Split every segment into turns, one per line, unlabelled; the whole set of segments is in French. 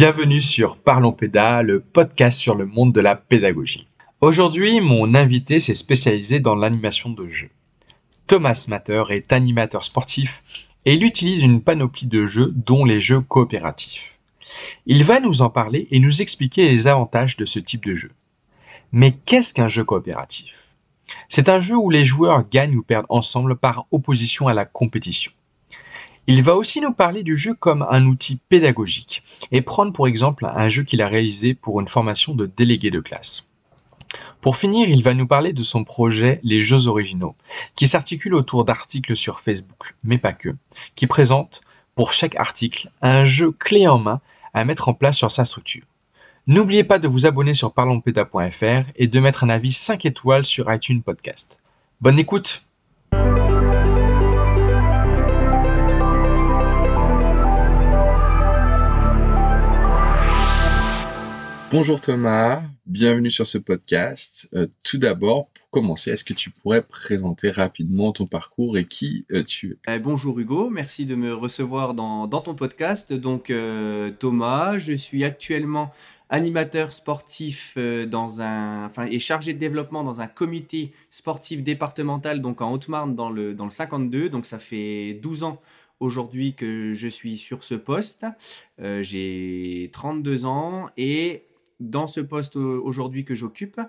Bienvenue sur Parlons Péda, le podcast sur le monde de la pédagogie. Aujourd'hui, mon invité s'est spécialisé dans l'animation de jeux. Thomas Matter est animateur sportif et il utilise une panoplie de jeux dont les jeux coopératifs. Il va nous en parler et nous expliquer les avantages de ce type de jeu. Mais qu'est-ce qu'un jeu coopératif? C'est un jeu où les joueurs gagnent ou perdent ensemble par opposition à la compétition. Il va aussi nous parler du jeu comme un outil pédagogique et prendre pour exemple un jeu qu'il a réalisé pour une formation de délégué de classe. Pour finir, il va nous parler de son projet Les Jeux Originaux, qui s'articule autour d'articles sur Facebook, mais pas que, qui présente pour chaque article un jeu clé en main à mettre en place sur sa structure. N'oubliez pas de vous abonner sur parlonspeda.fr et de mettre un avis 5 étoiles sur iTunes Podcast. Bonne écoute Bonjour Thomas, bienvenue sur ce podcast. Euh, tout d'abord, pour commencer, est-ce que tu pourrais présenter rapidement ton parcours et qui euh, tu
es? Eh, Bonjour Hugo, merci de me recevoir dans, ton podcast. Donc euh, Thomas, je suis actuellement animateur sportif dans un, enfin, et chargé de développement dans un comité sportif départemental, donc en Haute-Marne dans le, dans le 52. Donc ça fait 12 ans aujourd'hui que je suis sur ce poste. j'ai 32 ans et dans ce poste aujourd'hui que j'occupe,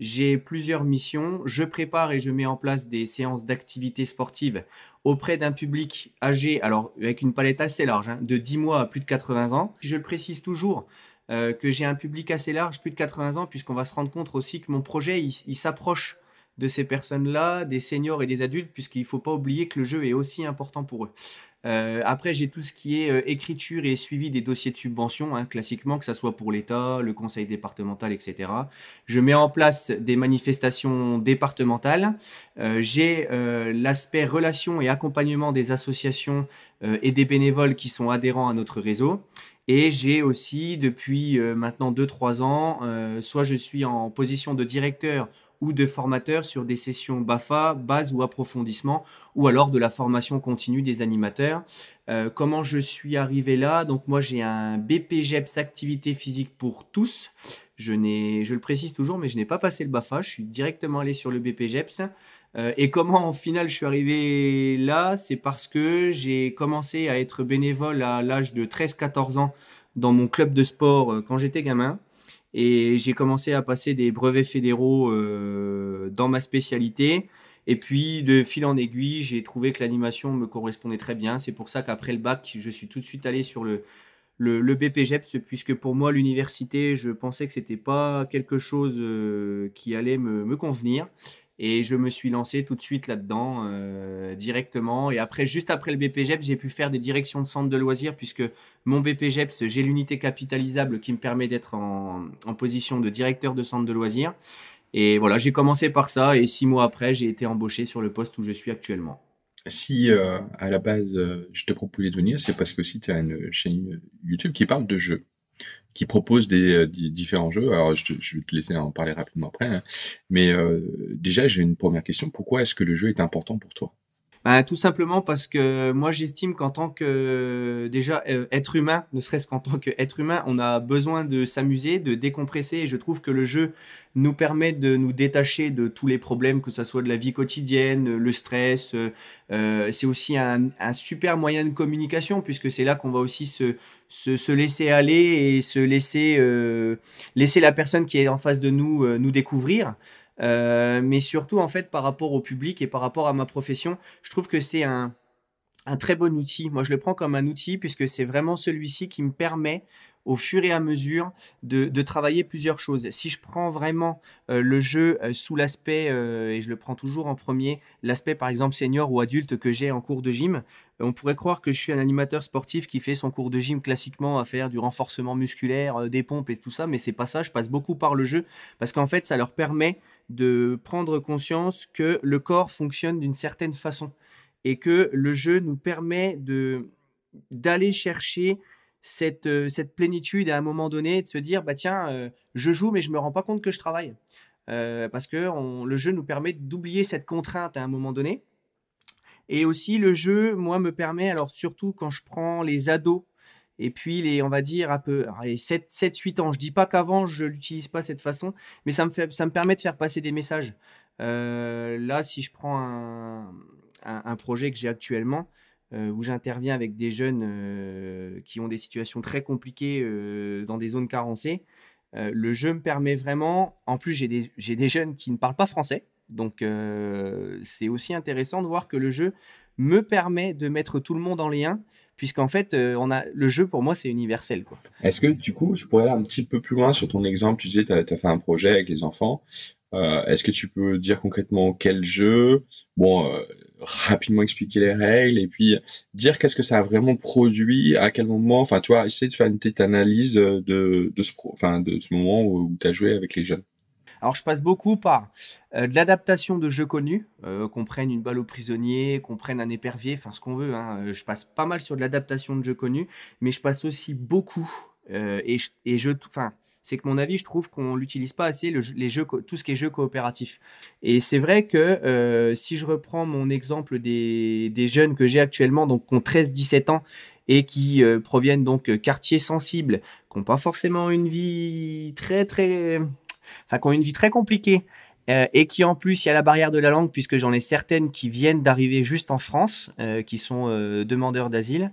j'ai plusieurs missions. Je prépare et je mets en place des séances d'activité sportive auprès d'un public âgé, alors avec une palette assez large, hein, de 10 mois à plus de 80 ans. Je précise toujours euh, que j'ai un public assez large, plus de 80 ans, puisqu'on va se rendre compte aussi que mon projet, il s'approche de ces personnes-là, des seniors et des adultes, puisqu'il ne faut pas oublier que le jeu est aussi important pour eux. Euh, après, j'ai tout ce qui est euh, écriture et suivi des dossiers de subvention, hein, classiquement, que ce soit pour l'État, le conseil départemental, etc. Je mets en place des manifestations départementales. Euh, j'ai l'aspect relation et accompagnement des associations et des bénévoles qui sont adhérents à notre réseau. Et j'ai aussi, depuis maintenant 2-3 ans, soit je suis en position de directeur ou de formateurs sur des sessions BAFA, base ou approfondissement, ou alors de la formation continue des animateurs. Euh, comment je suis arrivé là? Donc moi j'ai un BPGEPS activité physique pour tous. Je, je le précise toujours, mais je n'ai pas passé le BAFA, je suis directement allé sur le BPGEPS. Euh, et comment en final je suis arrivé là? C'est parce que j'ai commencé à être bénévole à l'âge de 13-14 ans dans mon club de sport euh, quand j'étais gamin. Et j'ai commencé à passer des brevets fédéraux euh, dans ma spécialité. Et puis, de fil en aiguille, j'ai trouvé que l'animation me correspondait très bien. C'est pour ça qu'après le bac, je suis tout de suite allé sur le, le, BPGEPS, puisque pour moi, l'université, je pensais que c'était pas quelque chose euh, qui allait me convenir. Et je me suis lancé tout de suite là-dedans euh, directement. Et après, juste après le BPGEPS, j'ai pu faire des directions de centre de loisirs puisque mon BPGEPS, j'ai l'unité capitalisable qui me permet d'être en, position de directeur de centre de loisirs. Et voilà, j'ai commencé par ça et six mois après, j'ai été embauché sur le poste où je suis actuellement.
Si euh, à la base, euh, je te proposais de venir, c'est parce que si tu as une chaîne YouTube qui parle de jeux qui propose euh, des, différents jeux. Alors, je, vais te laisser en parler rapidement après. Hein. Mais euh, déjà, j'ai une première question. Pourquoi est-ce que le jeu est important pour toi?
Bah, tout simplement parce que moi j'estime qu'en tant que déjà euh, être humain, ne serait-ce qu'en tant qu'être humain, on a besoin de s'amuser, de décompresser et je trouve que le jeu nous permet de nous détacher de tous les problèmes, que ce soit de la vie quotidienne, le stress. Euh, c'est aussi un, super moyen de communication puisque c'est là qu'on va aussi se, se, se, laisser aller et se laisser, euh, laisser la personne qui est en face de nous nous découvrir. Euh, mais surtout, en fait, par rapport au public et par rapport à ma profession, je trouve que c'est un, un très bon outil. Moi, je le prends comme un outil puisque c'est vraiment celui-ci qui me permet au fur et à mesure de, travailler plusieurs choses. Si je prends vraiment euh, le jeu euh, sous l'aspect, euh, et je le prends toujours en premier, l'aspect par exemple senior ou adulte que j'ai en cours de gym, on pourrait croire que je suis un animateur sportif qui fait son cours de gym classiquement à faire du renforcement musculaire, des pompes et tout ça, mais c'est pas ça, je passe beaucoup par le jeu parce qu'en fait ça leur permet de prendre conscience que le corps fonctionne d'une certaine façon et que le jeu nous permet de d'aller chercher cette, euh, cette plénitude à un moment donné, de se dire, bah tiens, euh, je joue, mais je me rends pas compte que je travaille. Euh, parce que le jeu nous permet d'oublier cette contrainte à un moment donné. Et aussi, le jeu, moi, me permet, alors surtout quand je prends les ados Et puis, les, on va dire, un peu, 7-8 ans. Je dis pas qu'avant, je l'utilise pas cette façon, mais ça me, fait, ça me permet de faire passer des messages. Là, si je prends un, un, projet que j'ai actuellement, euh, où j'interviens avec des jeunes euh, qui ont des situations très compliquées dans des zones carencées, le jeu me permet vraiment, en plus j'ai des, jeunes qui ne parlent pas français, donc c'est aussi intéressant de voir que le jeu me permet de mettre tout le monde en lien, puisqu'en fait, on a, le jeu pour moi c'est universel.
Est-ce que du coup, tu pourrais aller un petit peu plus loin sur ton exemple? Tu disais, tu as, fait un projet avec les enfants. Euh, est-ce que tu peux dire concrètement quel jeu? Bon, euh, rapidement expliquer les règles et puis dire qu'est-ce que ça a vraiment produit, à quel moment? Enfin, tu vois, essayer de faire une petite analyse de, de de ce moment où, tu as joué avec les jeunes.
Alors, je passe beaucoup par euh, de l'adaptation de jeux connus, qu'on prenne une balle au prisonnier, qu'on prenne un épervier, enfin ce qu'on veut. Hein. Je passe pas mal sur de l'adaptation de jeux connus, mais je passe aussi beaucoup et, et je, enfin, c'est que mon avis, je trouve qu'on l'utilise pas assez les jeux, tout ce qui est jeux coopératifs. Et c'est vrai que euh, si je reprends mon exemple des, jeunes que j'ai actuellement, donc qui ont 13-17 ans et qui euh, proviennent donc euh, quartiers sensibles, qui n'ont pas forcément une vie très très, enfin une vie très compliquée. et qui en plus il y a la barrière de la langue puisque j'en ai certaines qui viennent d'arriver juste en France, qui sont demandeurs d'asile.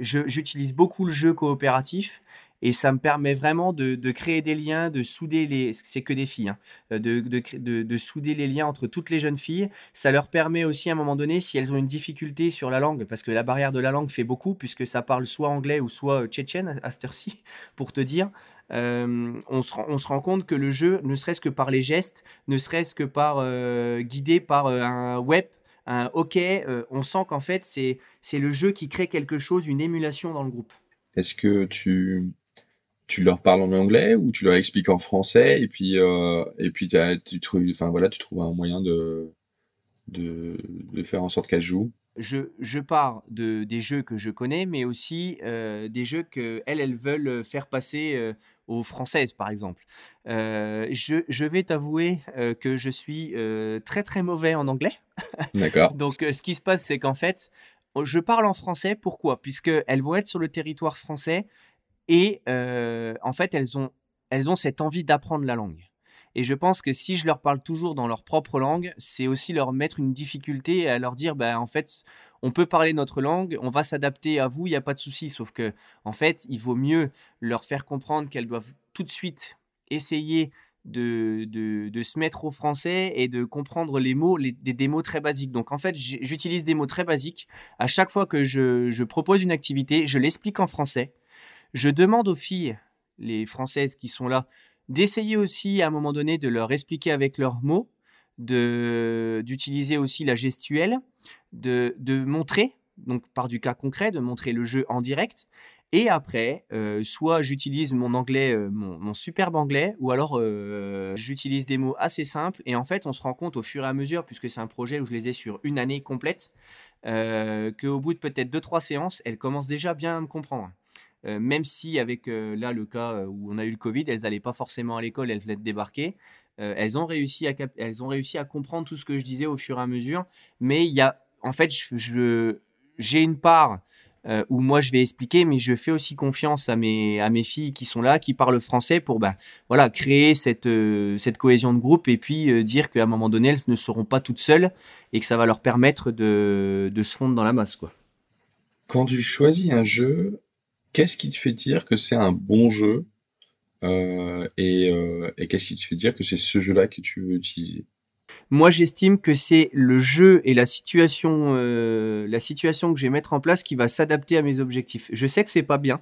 J'utilise beaucoup le jeu coopératif et ça me permet vraiment de, créer des liens, de souder les, c'est que des filles, hein, euh, de, de, de, souder les liens entre toutes les jeunes filles. Ça leur permet aussi à un moment donné, si elles ont une difficulté sur la langue, parce que la barrière de la langue fait beaucoup, puisque ça parle soit anglais ou soit euh, tchétchène à cette heure-ci, pour te dire. Euh, on, se rend, compte que le jeu, ne serait-ce que par les gestes, ne serait-ce que par guidé par un web, un OK, on sent qu'en fait c'est le jeu qui crée quelque chose, une émulation dans le groupe.
Est-ce que tu tu leur parles en anglais ou tu leur expliques en français et puis euh, et puis tu trouves enfin voilà tu trouves un moyen de de, de faire en sorte qu'elles jouent
je, je pars de, des jeux que je connais, mais aussi euh, des jeux qu'elles, elles veulent faire passer euh, aux Françaises, par exemple. je, je, vais t'avouer que je suis très très mauvais en anglais.
D'accord.
Donc, ce qui se passe, c'est qu'en fait, je parle en français. Pourquoi? Puisqu'elles vont être sur le territoire français. Et en fait, elles ont, elles ont cette envie d'apprendre la langue. Et je pense que si je leur parle toujours dans leur propre langue, c'est aussi leur mettre une difficulté à leur dire, bah, en fait, on peut parler notre langue, on va s'adapter à vous, il n'y a pas de souci. Sauf que, en fait, il vaut mieux leur faire comprendre qu'elles doivent tout de suite essayer de, de, se mettre au français et de comprendre les mots, des, des, mots très basiques. Donc, en fait, j'utilise des mots très basiques. À chaque fois que je, je propose une activité, je l'explique en français. Je demande aux filles, les françaises qui sont là, d'essayer aussi à un moment donné de leur expliquer avec leurs mots, d'utiliser aussi la gestuelle, de, de montrer, donc par du cas concret, de montrer le jeu en direct. Et après, euh, soit j'utilise mon anglais, euh, mon, superbe anglais, ou alors euh, j'utilise des mots assez simples. Et en fait, on se rend compte au fur et à mesure, puisque c'est un projet où je les ai sur une année complète, qu'au bout de peut-être deux trois séances, elles commencent déjà bien à me comprendre. Euh, même si avec euh, là le cas euh, où on a eu le Covid, elles n'allaient pas forcément à l'école, elles venaient de débarquer. elles ont réussi à elles ont réussi à comprendre tout ce que je disais au fur et à mesure. Mais il y a, en fait, je, j'ai une part où moi je vais expliquer, mais je fais aussi confiance à mes à mes filles qui sont là, qui parlent français pour bah voilà créer cette cette cohésion de groupe et puis dire qu'à un moment donné elles ne seront pas toutes seules et que ça va leur permettre de de se fondre dans la masse quoi.
Quand tu choisis un jeu, qu'est-ce qui te fait dire que c'est un bon jeu euh, euh, et, qu'est-ce qui te fait dire que c'est ce jeu-là que tu veux utiliser?
Moi, j'estime que c'est le jeu et la situation, euh, la situation que je vais mettre en place qui va s'adapter à mes objectifs. Je sais que c'est pas bien.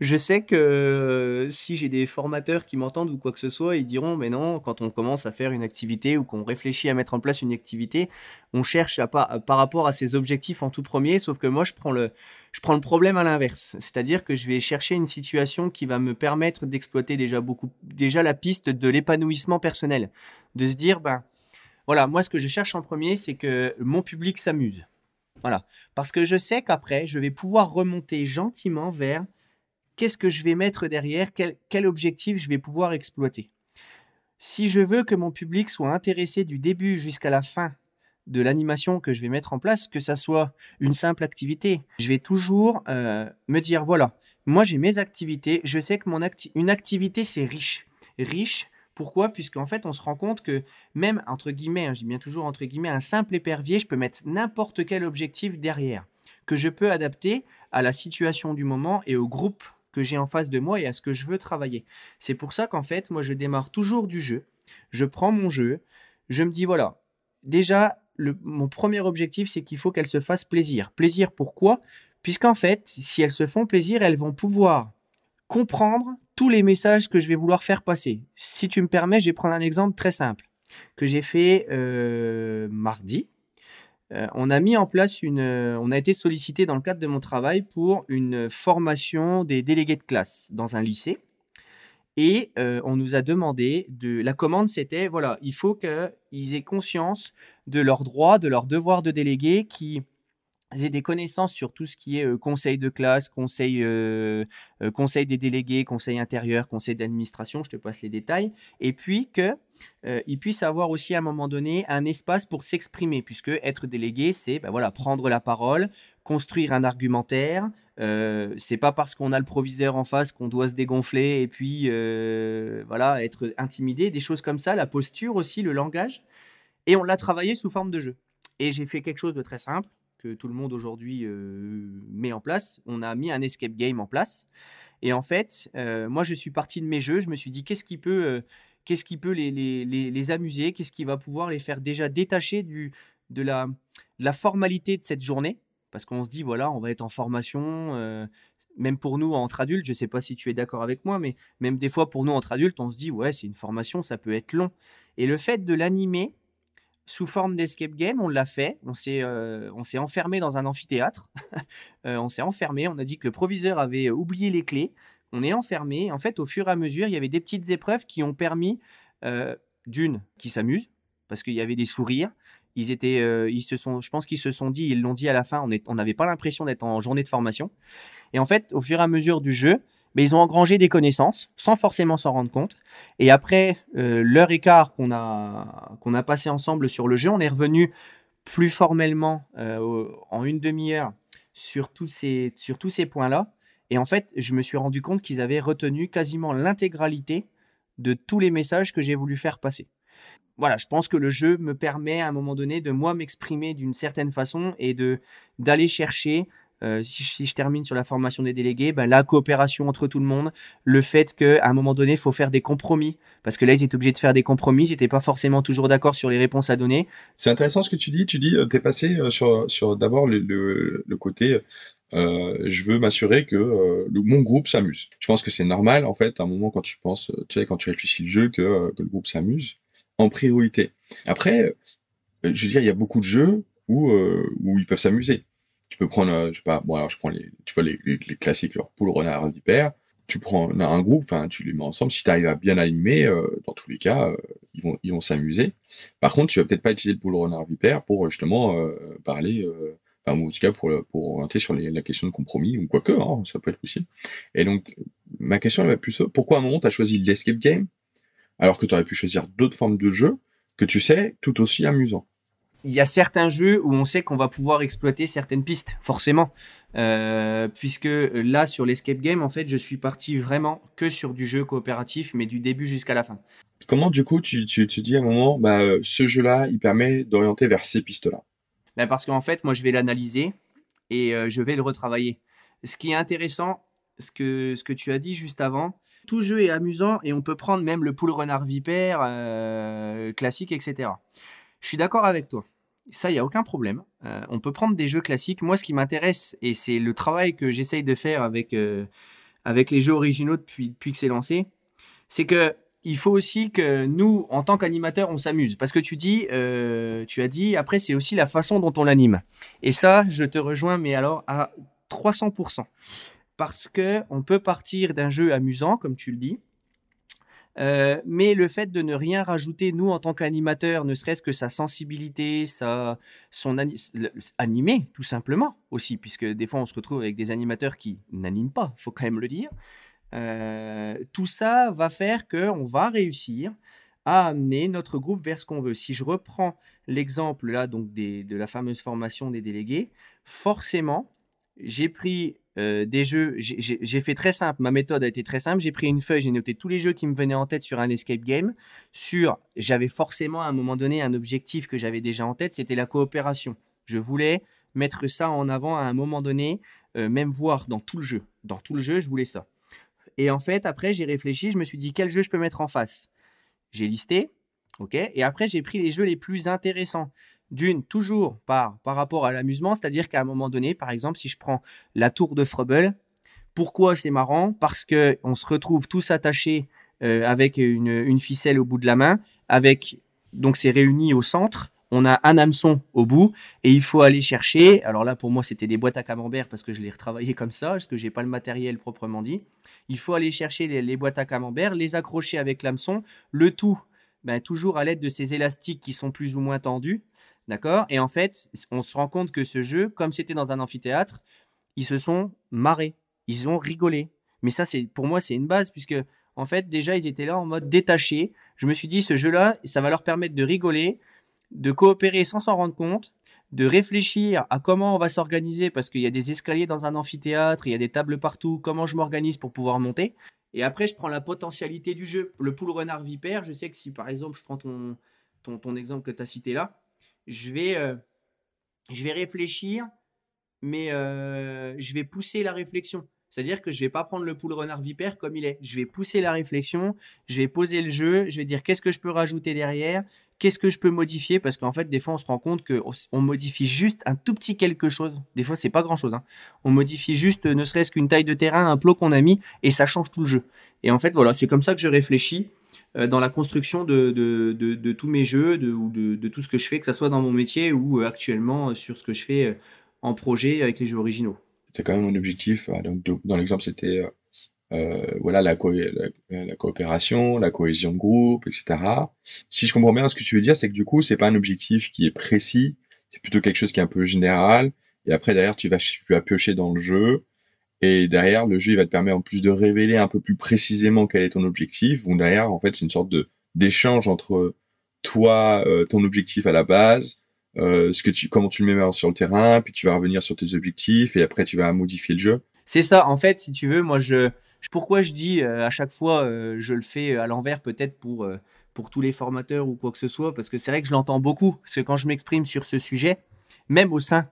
Je sais que euh, si j'ai des formateurs qui m'entendent ou quoi que ce soit, ils diront mais non, quand on commence à faire une activité ou qu'on réfléchit à mettre en place une activité, on cherche à, par rapport à ses objectifs en tout premier, sauf que moi je prends le, je prends le problème à l'inverse, c'est-à-dire que je vais chercher une situation qui va me permettre d'exploiter déjà beaucoup, déjà la piste de l'épanouissement personnel, de se dire ben voilà, moi ce que je cherche en premier, c'est que mon public s'amuse. Voilà. Parce que je sais qu'après, je vais pouvoir remonter gentiment vers qu'est-ce que je vais mettre derrière, quel, objectif je vais pouvoir exploiter. Si je veux que mon public soit intéressé du début jusqu'à la fin de l'animation que je vais mettre en place, que ça soit une simple activité. Je vais toujours euh, me dire, voilà, moi j'ai mes activités, je sais que mon une activité c'est riche. Riche, pourquoi? Puisqu'en fait on se rend compte que même, entre guillemets, hein, je dis bien toujours entre guillemets, un simple épervier, je peux mettre n'importe quel objectif derrière, que je peux adapter à la situation du moment et au groupe que j'ai en face de moi et à ce que je veux travailler. C'est pour ça qu'en fait, moi, je démarre toujours du jeu. Je prends mon jeu, je me dis, voilà, déjà, mon premier objectif, c'est qu'il faut qu'elles se fassent plaisir. Plaisir pourquoi? Puisqu'en fait, si elles se font plaisir, elles vont pouvoir comprendre tous les messages que je vais vouloir faire passer. Si tu me permets, je vais prendre un exemple très simple que j'ai fait euh, mardi. Euh, on a mis en place une, on a été sollicité dans le cadre de mon travail pour une formation des délégués de classe dans un lycée. Et euh, on nous a demandé de. La commande, c'était voilà, il faut qu'ils aient conscience de leurs droits, de leurs devoirs de délégués, qui aient des connaissances sur tout ce qui est euh, conseil de classe, conseil, euh, conseil des délégués, conseil intérieur, conseil d'administration, je te passe les détails, et puis qu'ils puissent avoir aussi à un moment donné un espace pour s'exprimer, puisque être délégué, c'est ben voilà, prendre la parole, construire un argumentaire, euh, c'est pas parce qu'on a le proviseur en face qu'on doit se dégonfler et puis euh, voilà être intimidé, des choses comme ça, la posture aussi, le langage. Et on l'a travaillé sous forme de jeu. Et j'ai fait quelque chose de très simple que tout le monde aujourd'hui met en place. On a mis un escape game en place. Et en fait, moi, je suis parti de mes jeux. Je me suis dit, qu'est-ce qui peut, qu'est-ce qui peut les, amuser? Qu'est-ce qui va pouvoir les faire déjà détacher du, de, la, formalité de cette journée? Parce qu'on se dit, voilà, on va être en formation, même pour nous entre adultes, je ne sais pas si tu es d'accord avec moi, mais même des fois pour nous entre adultes, on se dit, ouais, c'est une formation, ça peut être long. Et le fait de l'animer sous forme d'escape game, on l'a fait, on s'est euh, on s'est enfermé dans un amphithéâtre, euh, on s'est enfermé, on a dit que le proviseur avait oublié les clés, on est enfermé. En fait, au fur et à mesure, il y avait des petites épreuves qui ont permis, d'une, qui s'amuse, parce qu'il y avait des sourires, ils étaient, euh, ils se sont, je pense qu'ils se sont dit, ils l'ont dit à la fin, on n'avait pas l'impression d'être en journée de formation. Et en fait, au fur et à mesure du jeu, mais ils ont engrangé des connaissances sans forcément s'en rendre compte. Et après euh, l'heure et qu'on a, qu'on a passé ensemble sur le jeu, on est revenu plus formellement euh, en une demi-heure sur tous ces, sur tous ces points-là. Et en fait, je me suis rendu compte qu'ils avaient retenu quasiment l'intégralité de tous les messages que j'ai voulu faire passer voilà, je pense que le jeu me permet à un moment donné de moi m'exprimer d'une certaine façon et de d'aller chercher euh, si, je termine sur la formation des délégués, ben, la coopération entre tout le monde, le fait qu'à un moment donné, il faut faire des compromis, parce que là, ils étaient obligés de faire des compromis, ils n'étaient pas forcément toujours d'accord sur les réponses à donner.
C'est intéressant ce que tu dis, tu dis, euh, tu es passé euh, sur, d'abord le, côté, je veux m'assurer que mon groupe s'amuse. Je pense que c'est normal, en fait, à un moment quand tu penses, tu sais, quand tu réfléchis le jeu, que, le groupe s'amuse en priorité. Après, je veux dire, il y a beaucoup de jeux où ils peuvent s'amuser. Tu peux prendre, euh, je sais pas, bon alors je prends les, tu vois les, les, classiques, genre poule, renard, vipère. Tu prends un groupe, enfin tu les mets ensemble. Si tu arrives à bien animer, dans tous les cas, ils vont ils vont s'amuser. Par contre, tu vas peut-être pas utiliser le poule, renard, vipère pour justement parler, enfin en tout cas pour pour orienter sur la question de compromis ou quoi que, hein, ça peut être possible. Et donc ma question elle va plus pourquoi à un moment tu as choisi l'escape game alors que tu aurais pu choisir d'autres formes de jeux que tu sais tout aussi amusants.
Il y a certains jeux où on sait qu'on va pouvoir exploiter certaines pistes, forcément. Euh, puisque là, sur l'escape game, en fait, je suis parti vraiment que sur du jeu coopératif, mais du début jusqu'à la fin.
Comment, du coup, tu, te dis à un moment, bah, ce jeu-là, il permet d'orienter vers ces pistes-là?
Bah, Parce qu'en fait, moi, je vais l'analyser et euh, je vais le retravailler. Ce qui est intéressant, ce que, ce que tu as dit juste avant, tout jeu est amusant et on peut prendre même le poule renard vipère euh, classique, etc. Je suis d'accord avec toi. Ça, il n'y a aucun problème. Euh, on peut prendre des jeux classiques. Moi, ce qui m'intéresse, et c'est le travail que j'essaye de faire avec, euh, avec les jeux originaux depuis, depuis que c'est lancé, c'est que il faut aussi que nous, en tant qu'animateurs, on s'amuse. Parce que tu dis, tu as dit, après, c'est aussi la façon dont on l'anime. Et ça, je te rejoins, mais alors à 300% parce que on peut partir d'un jeu amusant, comme tu le dis, euh, mais le fait de ne rien rajouter, nous en tant qu'animateurs, ne serait-ce que sa sensibilité, sa, son animé tout simplement aussi, puisque des fois on se retrouve avec des animateurs qui n'animent pas, faut quand même le dire. Euh, tout ça va faire qu'on va réussir à amener notre groupe vers ce qu'on veut. Si je reprends l'exemple là donc de la fameuse formation des délégués, forcément, j'ai pris euh, des jeux, j'ai fait très simple, ma méthode a été très simple, j'ai pris une feuille, j'ai noté tous les jeux qui me venaient en tête sur un escape game, sur, j'avais forcément à un moment donné un objectif que j'avais déjà en tête, c'était la coopération. Je voulais mettre ça en avant à un moment donné, euh, même voir dans tout le jeu. Dans tout le jeu, je voulais ça. Et en fait, après, j'ai réfléchi, je me suis dit quel jeu je peux mettre en face? J'ai listé, ok, et après, j'ai pris les jeux les plus intéressants. D'une, toujours par, par rapport à l'amusement, c'est-à-dire qu'à un moment donné, par exemple, si je prends la tour de Frubble, pourquoi c'est marrant? Parce qu'on se retrouve tous attachés euh, avec une, ficelle au bout de la main, avec donc c'est réuni au centre, on a un hameçon au bout et il faut aller chercher. Alors là, pour moi, c'était des boîtes à camembert parce que je l'ai retravaillé comme ça, parce que j'ai pas le matériel proprement dit. Il faut aller chercher les, boîtes à camembert, les accrocher avec l'hameçon, le tout, ben, toujours à l'aide de ces élastiques qui sont plus ou moins tendus, d'accord? Et en fait, on se rend compte que ce jeu, comme c'était dans un amphithéâtre, ils se sont marrés, ils ont rigolé. Mais ça, c'est pour moi, c'est une base puisque en fait, déjà, ils étaient là en mode détaché. Je me suis dit, ce jeu-là, ça va leur permettre de rigoler, de coopérer sans s'en rendre compte, de réfléchir à comment on va s'organiser parce qu'il y a des escaliers dans un amphithéâtre, il y a des tables partout, comment je m'organise pour pouvoir monter. Et après, je prends la potentialité du jeu. Le poule renard vipère, je sais que si par exemple je prends ton, ton, exemple que tu as cité là, je vais, euh, je vais réfléchir, mais euh, je vais pousser la réflexion. C'est-à-dire que je vais pas prendre le poule renard vipère comme il est. Je vais pousser la réflexion, je vais poser le jeu, je vais dire qu'est-ce que je peux rajouter derrière, qu'est-ce que je peux modifier? Parce qu'en fait des fois on se rend compte que on modifie juste un tout petit quelque chose. Des fois c'est pas grand chose hein. on modifie juste ne serait-ce qu'une taille de terrain un plot qu'on a mis et ça change tout le jeu. Et en fait voilà c'est comme ça que je réfléchis euh, dans la construction de, tous mes jeux de, ou de, tout ce que je fais que ce soit dans mon métier ou euh, actuellement euh, sur ce que je fais en projet avec les jeux originaux.
C'est quand même un objectif dans l'exemple c'était euh, voilà la, la, coopération, la cohésion de groupe, etc. Si je comprends bien ce que tu veux dire, c'est que du coup, c'est pas un objectif qui est précis, c'est plutôt quelque chose qui est un peu général. Et après, derrière, tu vas, tu vas piocher dans le jeu. Et derrière, le jeu, il va te permettre en plus de révéler un peu plus précisément quel est ton objectif. Ou derrière, en fait, c'est une sorte de d'échange entre toi, euh, ton objectif à la base, euh, ce que tu, comment tu le mets sur le terrain, puis tu vas revenir sur tes objectifs, et après tu vas modifier le jeu.
C'est ça, en fait, si tu veux, moi je, pourquoi je dis euh, à chaque fois, euh, je le fais à l'envers peut-être pour, euh, pour tous les formateurs ou quoi que ce soit, parce que c'est vrai que je l'entends beaucoup, parce que quand je m'exprime sur ce sujet, même au sein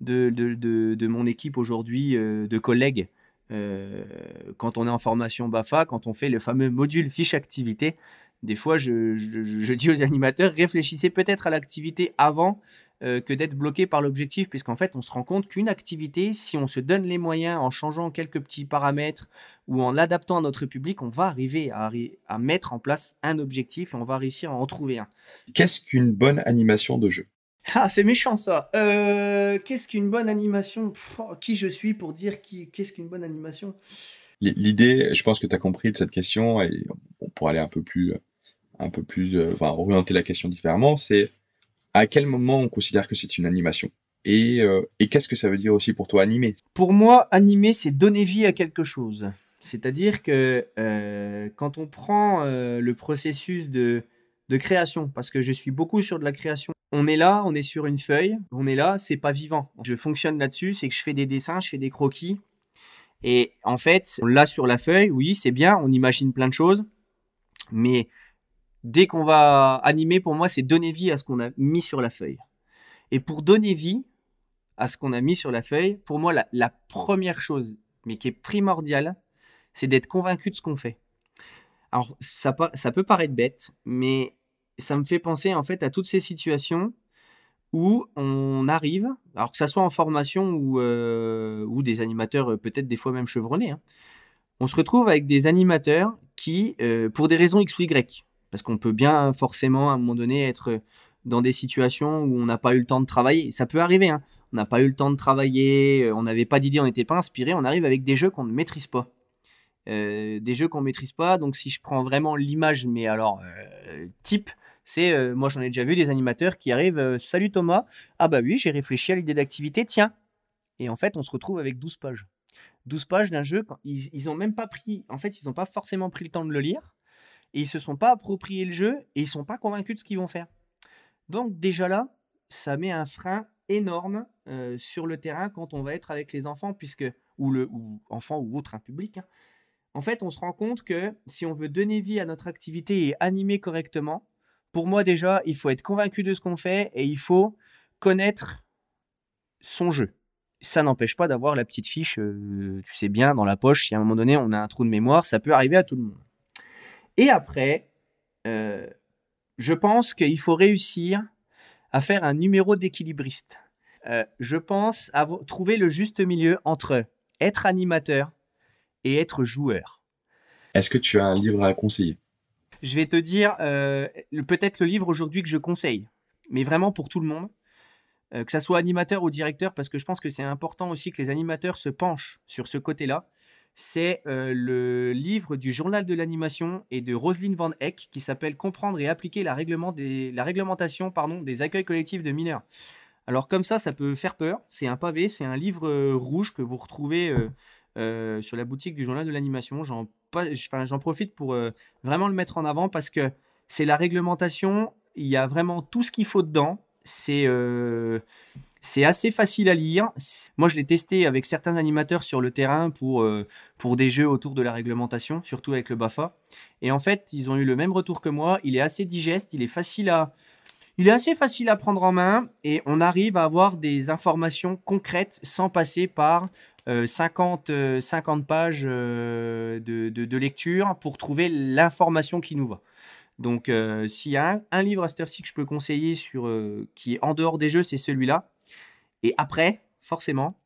de, de, de, mon équipe aujourd'hui, de collègues, quand on est en formation BAFA, quand on fait le fameux module fiche activité, des fois je, je dis aux animateurs, réfléchissez peut-être à l'activité avant euh, que d'être bloqué par l'objectif, puisqu'en fait, on se rend compte qu'une activité, si on se donne les moyens en changeant quelques petits paramètres ou en l'adaptant à notre public, on va arriver à, à, mettre en place un objectif et on va réussir à en trouver un.
Qu'est-ce qu'une bonne animation de jeu?
Ah, c'est méchant ça. Euh, qu'est-ce qu'une bonne animation? Oh, Qui je suis pour dire qui, qu'est-ce qu'une bonne animation?
L'idée, je pense que tu as compris de cette question, et on pourrait aller un peu plus, un peu plus, euh, enfin, orienter la question différemment, c'est à quel moment on considère que c'est une animation? Euh, et, qu'est-ce que ça veut dire aussi pour toi animer?
Pour moi, animer, c'est donner vie à quelque chose. C'est-à-dire que euh, quand on prend euh, le processus de, de création, parce que je suis beaucoup sur de la création, on est là, on est sur une feuille, on est là, c'est pas vivant. Je fonctionne là-dessus, c'est que je fais des dessins, je fais des croquis. Et en fait, on l'a sur la feuille, oui, c'est bien, on imagine plein de choses, mais dès qu'on va animer, pour moi, c'est donner vie à ce qu'on a mis sur la feuille. Et pour donner vie à ce qu'on a mis sur la feuille, pour moi, la, première chose, mais qui est primordiale, c'est d'être convaincu de ce qu'on fait. Alors, ça, peut paraître bête, mais ça me fait penser en fait à toutes ces situations où on arrive, alors que ça soit en formation ou, euh, des animateurs euh, peut-être des fois même chevronnés, hein, on se retrouve avec des animateurs qui, euh, pour des raisons X ou Y, parce qu'on peut bien forcément à un moment donné être dans des situations où on n'a pas eu le temps de travailler. Ça peut arriver, hein. on n'a pas eu le temps de travailler, euh, on n'avait pas d'idée, on n'était pas inspiré, on arrive avec des jeux qu'on ne maîtrise pas. Euh, des jeux qu'on ne maîtrise pas, donc si je prends vraiment l'image, mais alors euh, type, c'est, moi j'en ai déjà vu des animateurs qui arrivent, salut Thomas, ah bah oui, j'ai réfléchi à l'idée d'activité, tiens. Et en fait, on se retrouve avec 12 pages. 12 pages d'un jeu, ils, ils ont même pas pris, en fait, ils n'ont pas forcément pris le temps de le lire et ils se sont pas appropriés le jeu et ils sont pas convaincus de ce qu'ils vont faire. Donc déjà là, ça met un frein énorme euh, sur le terrain quand on va être avec les enfants, puisque ou le ou enfants ou autre un public. Hein. En fait, on se rend compte que si on veut donner vie à notre activité et animer correctement, pour moi déjà, il faut être convaincu de ce qu'on fait et il faut connaître son jeu. Ça n'empêche pas d'avoir la petite fiche, euh, tu sais bien, dans la poche. Si à un moment donné on a un trou de mémoire, ça peut arriver à tout le monde. Et après, euh, je pense qu'il faut réussir à faire un numéro d'équilibriste. Euh, je pense à trouver le juste milieu entre être animateur et être joueur.
Est-ce que tu as un livre à conseiller?
Je vais te dire euh, peut-être le livre aujourd'hui que je conseille, mais vraiment pour tout le monde, euh, que ce soit animateur ou directeur, parce que je pense que c'est important aussi que les animateurs se penchent sur ce côté-là. C'est le livre du journal de l'animation et de Roselyne Van Eck qui s'appelle Comprendre et appliquer la, réglementation des accueils collectifs de mineurs. Alors comme ça, ça peut faire peur. C'est un pavé, c'est un livre rouge que vous retrouvez sur la boutique du journal de l'animation. J'en profite pour vraiment le mettre en avant parce que c'est la réglementation. Il y a vraiment tout ce qu'il faut dedans. C'est c'est assez facile à lire. Moi, je l'ai testé avec certains animateurs sur le terrain pour, pour des jeux autour de la réglementation, surtout avec le BAFA. Et en fait, ils ont eu le même retour que moi. Il est assez digeste, il est facile à, il est assez facile à prendre en main et on arrive à avoir des informations concrètes sans passer par 50, euh, 50 euh, pages euh, de, lecture pour trouver l'information qui nous va. Donc, s'il y a un, livre à cette que je peux conseiller sur, qui est en dehors des jeux, c'est celui-là. Et après, forcément,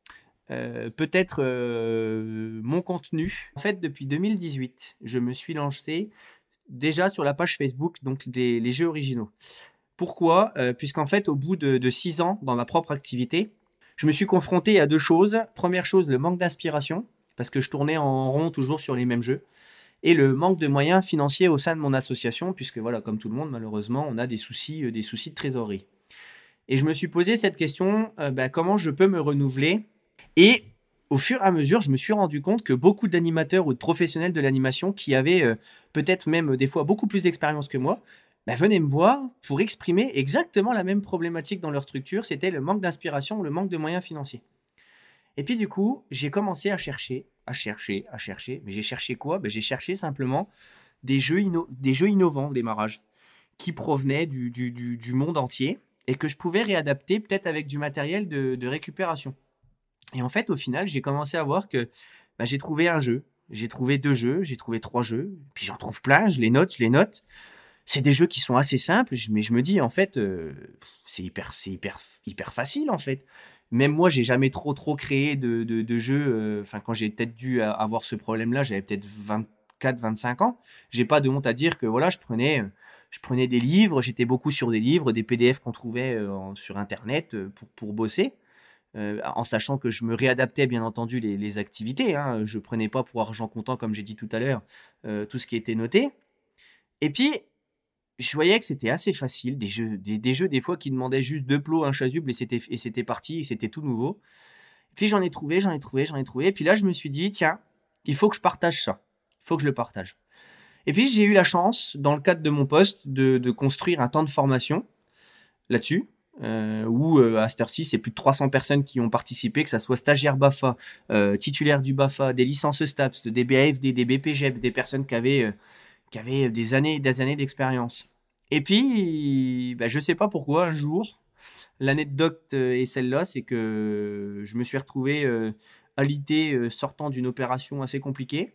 peut-être mon contenu. En fait, depuis 2018, je me suis lancé déjà sur la page Facebook, donc des, les jeux originaux. Pourquoi? Euh, Puisqu'en fait, au bout de, six ans dans ma propre activité, je me suis confronté à deux choses. Première chose, le manque d'inspiration, parce que je tournais en rond toujours sur les mêmes jeux. Et le manque de moyens financiers au sein de mon association, puisque voilà, comme tout le monde, malheureusement, on a des soucis, euh, des soucis de trésorerie. Et je me suis posé cette question, euh, bah, comment je peux me renouveler? Et au fur et à mesure, je me suis rendu compte que beaucoup d'animateurs ou de professionnels de l'animation qui avaient peut-être même des fois beaucoup plus d'expérience que moi, bah, venez me voir pour exprimer exactement la même problématique dans leur structure, c'était le manque d'inspiration le manque de moyens financiers. Et puis du coup, j'ai commencé à chercher, à chercher, à chercher. Mais j'ai cherché quoi? Ben, J'ai cherché simplement des jeux, des jeux innovants au démarrage, qui provenaient du, monde entier et que je pouvais réadapter peut-être avec du matériel de, récupération. Et en fait, au final, j'ai commencé à voir que ben, j'ai trouvé un jeu, j'ai trouvé deux jeux, j'ai trouvé trois jeux, puis j'en trouve plein, je les note, je les note c'est des jeux qui sont assez simples, mais je me dis en fait, euh, c'est hyper, hyper, hyper facile en fait. Même moi, j'ai jamais trop trop créé de, de, jeux. Euh, enfin, quand j'ai peut-être dû avoir ce problème-là, j'avais peut-être 24, 25 ans. J'ai pas de honte à dire que voilà, je prenais, je prenais des livres, j'étais beaucoup sur des livres, des PDF qu'on trouvait euh, sur Internet pour, pour bosser. en sachant que je me réadaptais bien entendu les, les activités. Hein. Je prenais pas pour argent comptant, comme j'ai dit tout à l'heure, tout ce qui était noté. Et puis, je voyais que c'était assez facile, des jeux, des, jeux des fois qui demandaient juste deux plots, un chasuble et c'était, et c'était parti, c'était tout nouveau. puis j'en ai trouvé, j'en ai trouvé, j'en ai trouvé. Et puis là, je me suis dit, tiens, il faut que je partage ça. Il faut que je le partage. Et puis j'ai eu la chance, dans le cadre de mon poste, de, construire un temps de formation là-dessus. Euh, où euh, à cette c'est plus de 300 personnes qui ont participé, que ce soit stagiaires BAFA, euh, titulaires du BAFA, des licences STAPS, des BAFD, des BPGEP, des personnes qui avaient, euh, qui avaient des années des années d'expérience. Et puis, bah, je ne sais pas pourquoi, un jour, l'anecdote euh, est celle-là, c'est que je me suis retrouvé euh, alité euh, sortant d'une opération assez compliquée.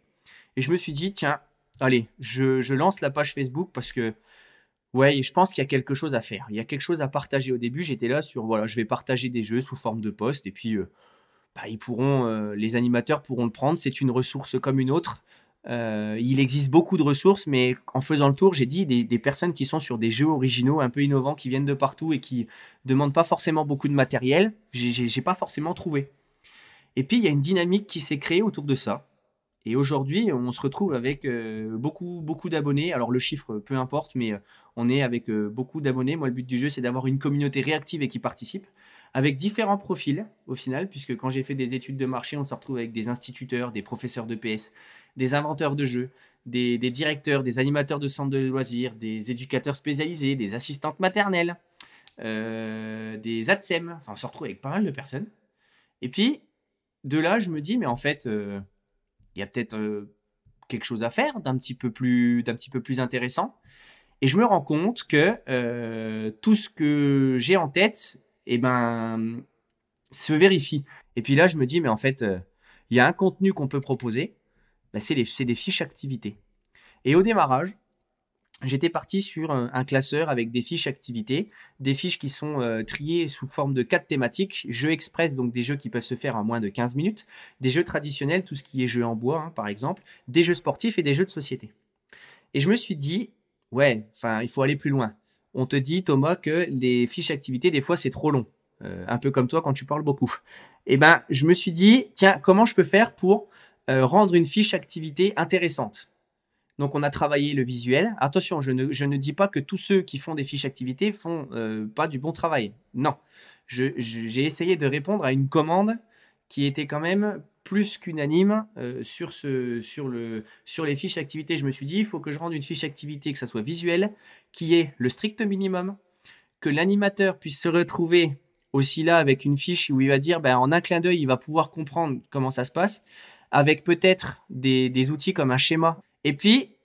Et je me suis dit, tiens, allez, je, lance la page Facebook parce que, ouais, je pense qu'il y a quelque chose à faire. Il y a quelque chose à partager. Au début, j'étais là sur, voilà, je vais partager des jeux sous forme de post. Et puis, bah, ils pourront, les animateurs pourront le prendre. C'est une ressource comme une autre. Euh, il existe beaucoup de ressources, mais en faisant le tour, j'ai dit des, personnes qui sont sur des jeux originaux un peu innovants, qui viennent de partout et qui demandent pas forcément beaucoup de matériel, j'ai pas forcément trouvé. Et puis il y a une dynamique qui s'est créée autour de ça. Et aujourd'hui, on se retrouve avec euh, beaucoup, beaucoup d'abonnés. Alors le chiffre, peu importe, mais euh, on est avec beaucoup d'abonnés. Moi, le but du jeu, c'est d'avoir une communauté réactive et qui participe avec différents profils au final, puisque quand j'ai fait des études de marché, on se retrouve avec des instituteurs, des professeurs de PS, des inventeurs de jeux, des, directeurs, des animateurs de centres de loisirs, des éducateurs spécialisés, des assistantes maternelles, euh, des ATSEM. Enfin, on se retrouve avec pas mal de personnes. Et puis, de là, je me dis, mais en fait, euh, il y a peut-être euh, quelque chose à faire d'un petit, peu plus, d'un petit peu plus intéressant. Et je me rends compte que tout ce que j'ai en tête, eh ben, se vérifie. Et puis là, je me dis, mais en fait, il y a un contenu qu'on peut proposer bah, c'est des fiches activités. Et au démarrage, j'étais parti sur un, classeur avec des fiches activités, des fiches qui sont euh, triées sous forme de quatre thématiques, jeux express, donc des jeux qui peuvent se faire en moins de 15 minutes, des jeux traditionnels, tout ce qui est jeux en bois, hein, par exemple, des jeux sportifs et des jeux de société. Et je me suis dit, ouais, enfin, il faut aller plus loin. On te dit, Thomas, que les fiches activités, des fois, c'est trop long. Euh, un peu comme toi quand tu parles beaucoup. Et eh ben, je me suis dit, tiens, comment je peux faire pour euh, rendre une fiche activité intéressante? Donc on a travaillé le visuel. Attention, je ne, je ne dis pas que tous ceux qui font des fiches activités font euh, pas du bon travail. Non, j'ai essayé de répondre à une commande qui était quand même plus qu'unanime euh, sur, sur, le, sur les fiches activités. Je me suis dit, il faut que je rende une fiche activité, que ça soit visuel, qui est le strict minimum, que l'animateur puisse se retrouver aussi là avec une fiche où il va dire, ben, en un clin d'œil, il va pouvoir comprendre comment ça se passe avec peut-être des, outils comme un schéma. Et puis,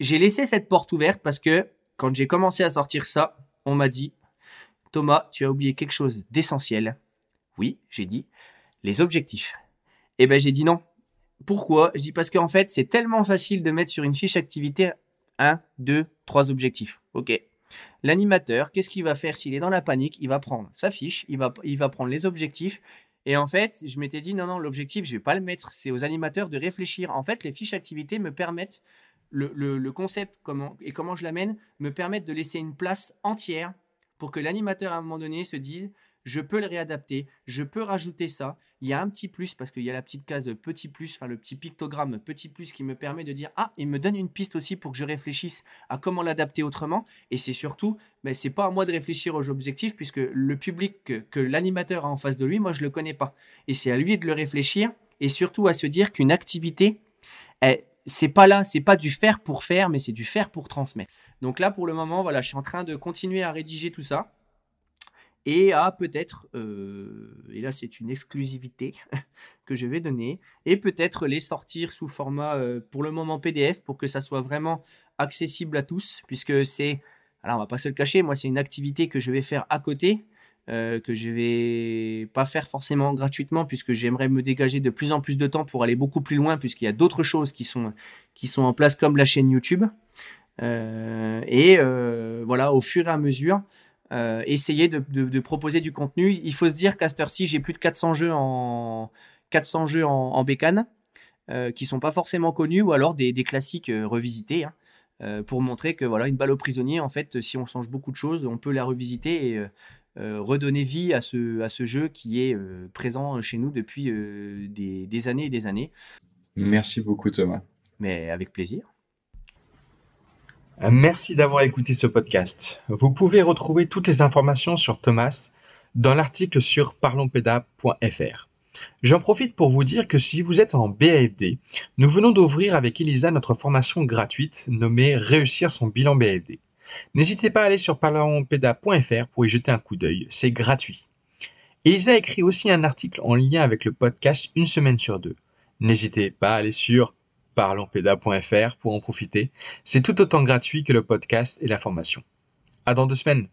j'ai laissé cette porte ouverte parce que quand j'ai commencé à sortir ça, on m'a dit, Thomas, tu as oublié quelque chose d'essentiel. Oui, j'ai dit, les objectifs. Eh ben, j'ai dit non. Pourquoi? Je dis parce qu'en fait, c'est tellement facile de mettre sur une fiche activité un, deux, trois objectifs. Ok. L'animateur, qu'est-ce qu'il va faire s'il est dans la panique? Il va prendre sa fiche, il va, il va prendre les objectifs, et en fait, je m'étais dit, non, non, l'objectif, je vais pas le mettre. C'est aux animateurs de réfléchir. En fait, les fiches activités me permettent, le, le, concept comment, et comment je l'amène, me permettent de laisser une place entière pour que l'animateur, à un moment donné, se dise, je peux le réadapter, je peux rajouter ça. Il y a un petit plus parce qu'il y a la petite case petit plus, enfin le petit pictogramme petit plus qui me permet de dire ah, il me donne une piste aussi pour que je réfléchisse à comment l'adapter autrement. Et c'est surtout, mais ben, c'est pas à moi de réfléchir aux objectifs puisque le public que, l'animateur a en face de lui, moi je le connais pas. Et c'est à lui de le réfléchir et surtout à se dire qu'une activité, c'est pas là, c'est pas du faire pour faire, mais c'est du faire pour transmettre. Donc là, pour le moment, voilà, je suis en train de continuer à rédiger tout ça et à peut-être, euh, et là c'est une exclusivité que je vais donner, et peut-être les sortir sous format euh, pour le moment PDF pour que ça soit vraiment accessible à tous, puisque c'est, alors on va pas se le cacher, moi c'est une activité que je vais faire à côté, euh, que je vais pas faire forcément gratuitement, puisque j'aimerais me dégager de plus en plus de temps pour aller beaucoup plus loin, puisqu'il y a d'autres choses qui sont, qui sont en place comme la chaîne YouTube. et voilà, au fur et à mesure, euh, essayer de, proposer du contenu. Il faut se dire qu'à cette heure-ci, j'ai plus de 400 jeux en, 400 jeux en, bécane euh, qui sont pas forcément connus ou alors des, classiques euh, revisités hein, euh, pour montrer que voilà une balle au prisonnier, en fait, si on change beaucoup de choses, on peut la revisiter et redonner vie à ce, à ce jeu qui est présent chez nous depuis des, des années et des années.
Merci beaucoup Thomas.
Mais avec plaisir.
Merci d'avoir écouté ce podcast. Vous pouvez retrouver toutes les informations sur Thomas dans l'article sur parlonspeda.fr. J'en profite pour vous dire que si vous êtes en BAFD, nous venons d'ouvrir avec Elisa notre formation gratuite nommée Réussir son bilan BAFD. N'hésitez pas à aller sur parlonspeda.fr pour y jeter un coup d'œil, c'est gratuit. Elisa écrit aussi un article en lien avec le podcast Une semaine sur deux. N'hésitez pas à aller sur parlonspeda.fr pour en profiter. C'est tout autant gratuit que le podcast et la formation. À dans deux semaines.